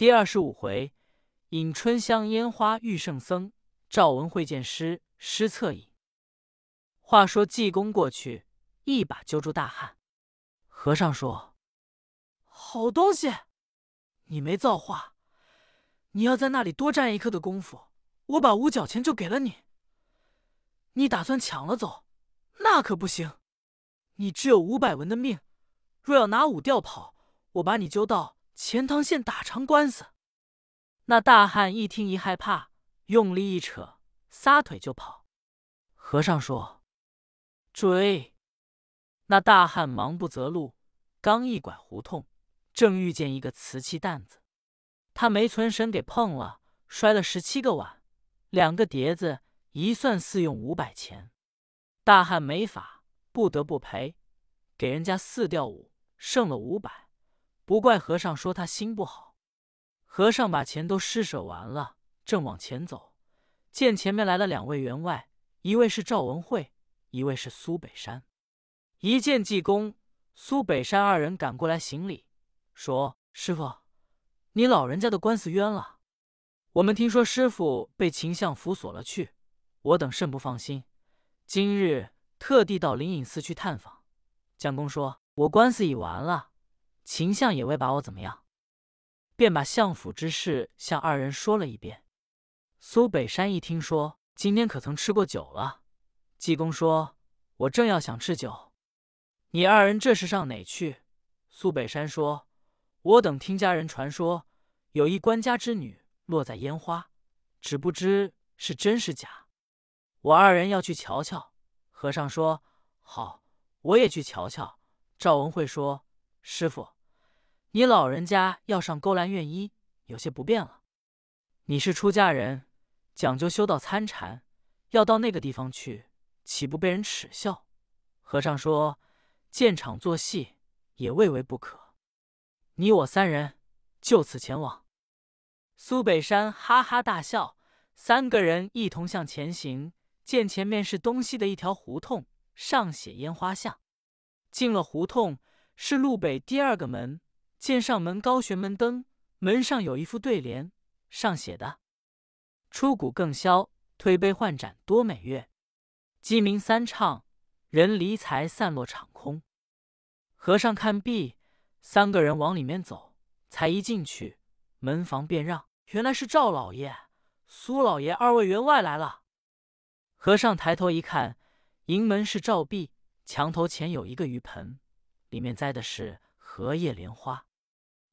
第二十五回，饮春香烟花遇圣僧，赵文会见师师策饮。话说济公过去，一把揪住大汉。和尚说：“好东西，你没造化。你要在那里多站一刻的功夫，我把五角钱就给了你。你打算抢了走，那可不行。你只有五百文的命，若要拿五吊跑，我把你揪到。”钱塘县打长官司，那大汉一听一害怕，用力一扯，撒腿就跑。和尚说：“追！”那大汉忙不择路，刚一拐胡同，正遇见一个瓷器担子，他没存神给碰了，摔了十七个碗，两个碟子，一算四用五百钱。大汉没法，不得不赔，给人家四吊五，剩了五百。不怪和尚说他心不好。和尚把钱都施舍完了，正往前走，见前面来了两位员外，一位是赵文慧，一位是苏北山。一见济公，苏北山二人赶过来行礼，说：“师傅，你老人家的官司冤了。我们听说师傅被秦相府锁了去，我等甚不放心。今日特地到灵隐寺去探访。将公说，我官司已完了。”秦相也未把我怎么样，便把相府之事向二人说了一遍。苏北山一听说，今天可曾吃过酒了？济公说：“我正要想吃酒。”你二人这是上哪去？苏北山说：“我等听家人传说，有一官家之女落在烟花，只不知是真是假。我二人要去瞧瞧。”和尚说：“好，我也去瞧瞧。”赵文慧说。师傅，你老人家要上勾栏院医，有些不便了。你是出家人，讲究修道参禅，要到那个地方去，岂不被人耻笑？和尚说：“见场作戏，也未为不可。”你我三人就此前往。苏北山哈哈大笑，三个人一同向前行。见前面是东西的一条胡同，上写烟花巷。进了胡同。是路北第二个门，见上门高悬门灯，门上有一副对联，上写的：“出谷更销，推杯换盏多美月；鸡鸣三唱，人离财散落场空。”和尚看毕，三个人往里面走，才一进去，门房便让，原来是赵老爷、苏老爷二位员外来了。和尚抬头一看，迎门是赵壁，墙头前有一个鱼盆。里面栽的是荷叶莲花，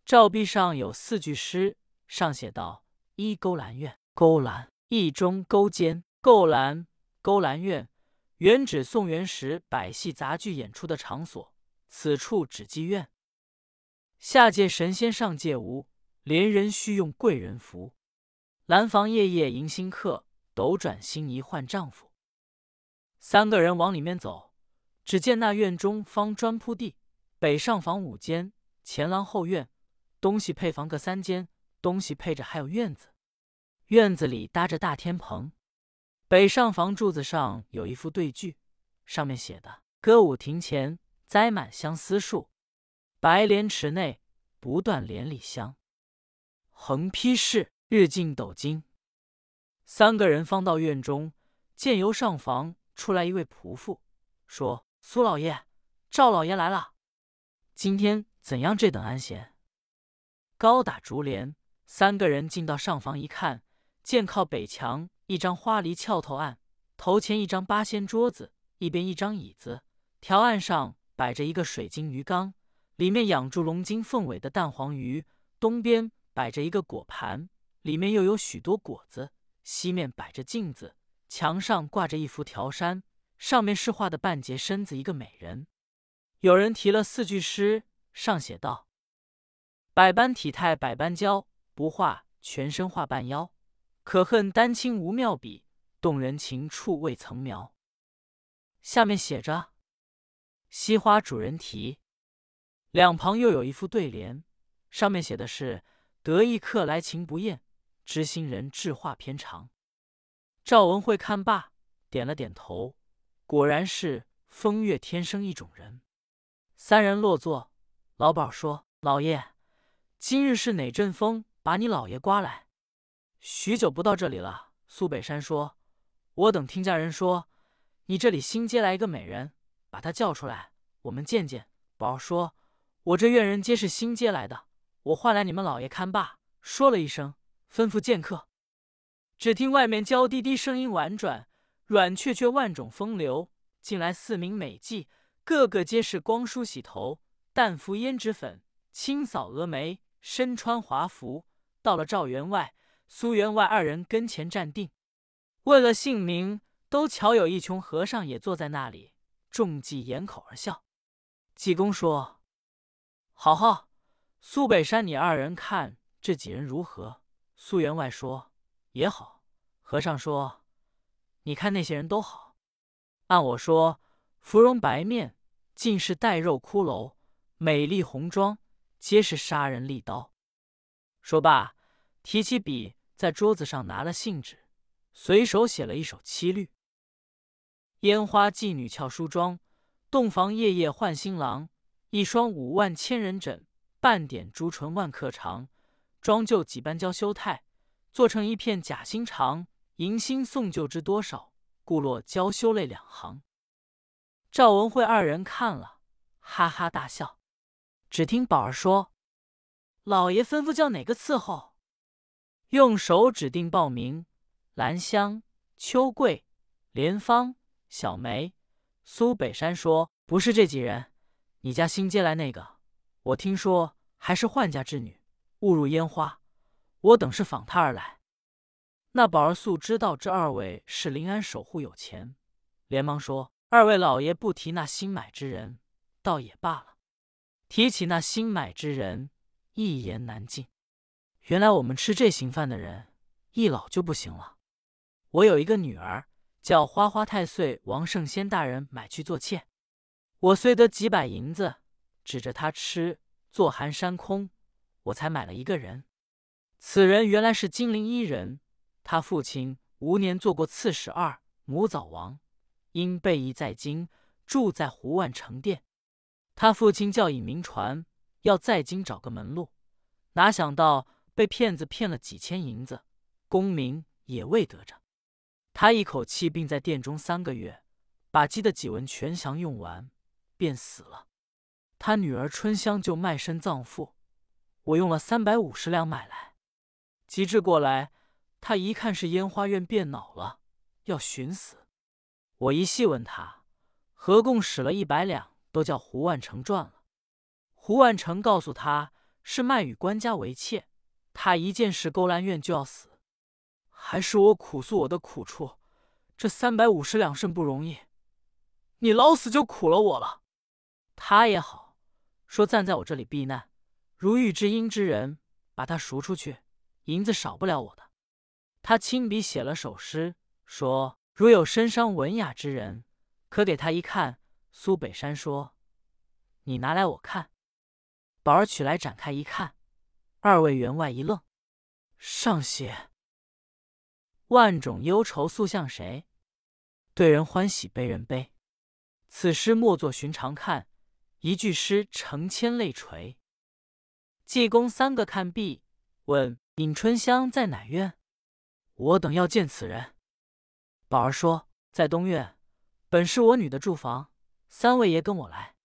照壁上有四句诗，上写道：“一勾栏院，勾栏一中勾间，勾栏勾栏院，原指宋元时百戏杂剧演出的场所。此处指妓院。下界神仙上界无，连人须用贵人服。兰房夜夜迎新客，斗转星移换丈夫。”三个人往里面走，只见那院中方砖铺地。北上房五间，前廊后院，东西配房各三间，东西配着还有院子。院子里搭着大天棚，北上房柱子上有一副对句，上面写的：“歌舞亭前栽满相思树，白莲池内不断连理香。横批是日进斗金。”三个人方到院中，见由上房出来一位仆妇，说：“苏老爷、赵老爷来了。”今天怎样这等安闲？高打竹帘，三个人进到上房一看，见靠北墙一张花梨翘头案，头前一张八仙桌子，一边一张椅子，条案上摆着一个水晶鱼缸，里面养住龙筋凤尾的蛋黄鱼；东边摆着一个果盘，里面又有许多果子；西面摆着镜子，墙上挂着一幅条山，上面是画的半截身子一个美人。有人提了四句诗，上写道：“百般体态百般娇，不画全身画半腰。可恨丹青无妙笔，动人情处未曾描。”下面写着：“惜花主人题。”两旁又有一副对联，上面写的是：“得意客来情不厌，知心人志画偏长。”赵文慧看罢，点了点头，果然是风月天生一种人。三人落座，老鸨说：“老爷，今日是哪阵风把你老爷刮来。许久不到这里了。苏北山说：“我等听家人说，你这里新接来一个美人，把她叫出来，我们见见。”宝儿说：“我这院人皆是新接来的，我唤来你们老爷看罢。”说了一声，吩咐见客。只听外面娇滴滴声音婉转，软雀雀万种风流。进来四名美妓，个个皆是光梳洗头，淡敷胭脂粉，轻扫蛾眉，身穿华服。到了赵员外、苏员外二人跟前站定，问了姓名，都巧有一穷和尚也坐在那里。众妓掩口而笑。济公说：“好好，苏北山，你二人看这几人如何？”苏员外说：“也好。”和尚说：“你看那些人都好。”按我说，芙蓉白面，尽是带肉骷髅；美丽红妆，皆是杀人利刀。说罢，提起笔，在桌子上拿了信纸，随手写了一首七律：烟花妓女俏梳妆，洞房夜夜换新郎。一双五万千人枕，半点朱唇万客长。妆就几般娇羞态，做成一片假心肠。迎新送旧知多少？故落娇羞泪两行。赵文慧二人看了，哈哈大笑。只听宝儿说：“老爷吩咐叫哪个伺候？”用手指定报名：兰香、秋桂、莲芳、小梅。苏北山说：“不是这几人，你家新接来那个，我听说还是宦家之女，误入烟花。我等是访她而来。”那宝儿素知道这二位是临安守护有钱，连忙说：“二位老爷不提那新买之人，倒也罢了；提起那新买之人，一言难尽。原来我们吃这行饭的人，一老就不行了。我有一个女儿，叫花花太岁王圣仙大人买去做妾。我虽得几百银子，指着他吃，坐寒山空，我才买了一个人。此人原来是金陵一人。”他父亲无年做过刺史二，母早亡，因备役在京，住在胡万成殿。他父亲叫尹明传，要在京找个门路，哪想到被骗子骗了几千银子，功名也未得着。他一口气病在殿中三个月，把积的几文全降用完，便死了。他女儿春香就卖身葬父，我用了三百五十两买来，急至过来。他一看是烟花院变恼了，要寻死。我一细问他，合共使了一百两，都叫胡万成赚了。胡万成告诉他是卖与官家为妾，他一见是勾栏院就要死。还是我苦诉我的苦处，这三百五十两甚不容易，你老死就苦了我了。他也好说暂在我这里避难，如遇知音之人，把他赎出去，银子少不了我的。他亲笔写了首诗，说：“如有身伤文雅之人，可给他一看。”苏北山说：“你拿来我看。”宝儿取来展开一看，二位员外一愣，上写：“万种忧愁诉向谁？对人欢喜悲人悲。此诗莫作寻常看，一句诗成千泪垂。”济公三个看毕，问：“尹春香在哪院？”我等要见此人。宝儿说：“在东院，本是我女的住房。三位爷跟我来。”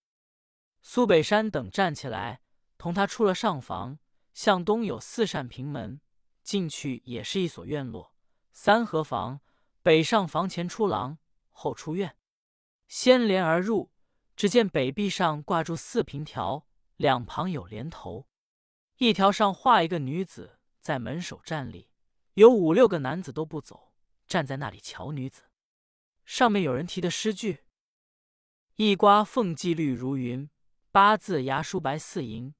苏北山等站起来，同他出了上房。向东有四扇平门，进去也是一所院落，三合房。北上房前出廊，后出院，先帘而入。只见北壁上挂住四平条，两旁有帘头，一条上画一个女子在门首站立。有五六个男子都不走，站在那里瞧女子。上面有人题的诗句：“一瓜凤髻绿如云，八字牙梳白似银。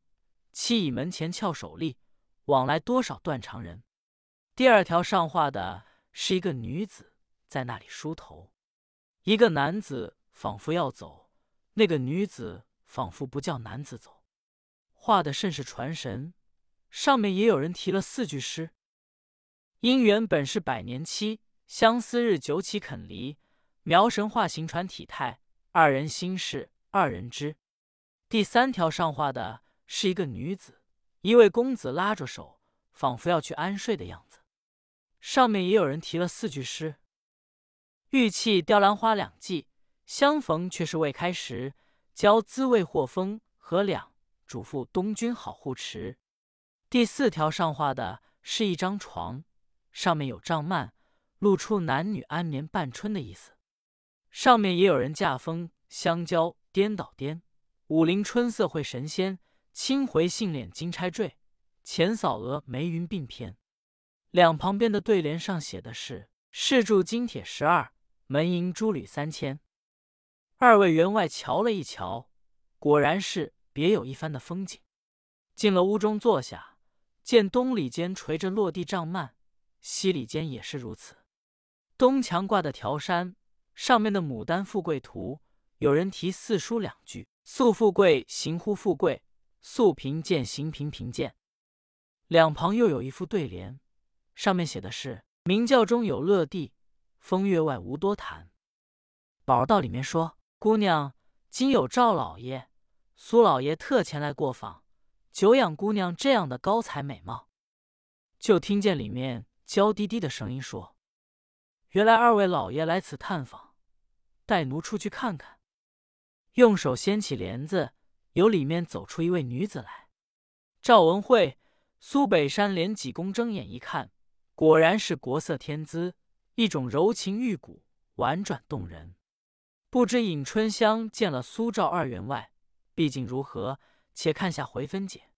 七倚门前翘首立，往来多少断肠人。”第二条上画的是一个女子在那里梳头，一个男子仿佛要走，那个女子仿佛不叫男子走，画的甚是传神。上面也有人题了四句诗。姻缘本是百年期，相思日久岂肯离？描神画形传体态，二人心事二人知。第三条上画的是一个女子，一位公子拉着手，仿佛要去安睡的样子。上面也有人提了四句诗：“玉砌雕兰花两季，相逢却是未开时。娇滋未获风和两，嘱咐东君好护持。”第四条上画的是一张床，上面有帐幔，露出男女安眠半春的意思。上面也有人驾风相交，颠倒颠。武陵春色会神仙，清回杏脸金钗坠。浅扫额眉云鬓偏。两旁边的对联上写的是：“试铸金铁十二，门银珠履三千。”二位员外瞧了一瞧，果然是别有一番的风景。进了屋中坐下。见东里间垂着落地帐幔，西里间也是如此。东墙挂的条山，上面的牡丹富贵图，有人题四书两句：“素富贵，行乎富贵；素贫贱，行贫贫贱。”两旁又有一副对联，上面写的是：“明教中有乐地，风月外无多谈。”宝儿到里面说：“姑娘，今有赵老爷、苏老爷特前来过访。”久仰姑娘这样的高才美貌，就听见里面娇滴滴的声音说：“原来二位老爷来此探访，带奴出去看看。”用手掀起帘子，由里面走出一位女子来。赵文慧、苏北山连几公睁眼一看，果然是国色天姿，一种柔情玉骨，婉转动人。不知尹春香见了苏赵二员外，毕竟如何？且看下回分解。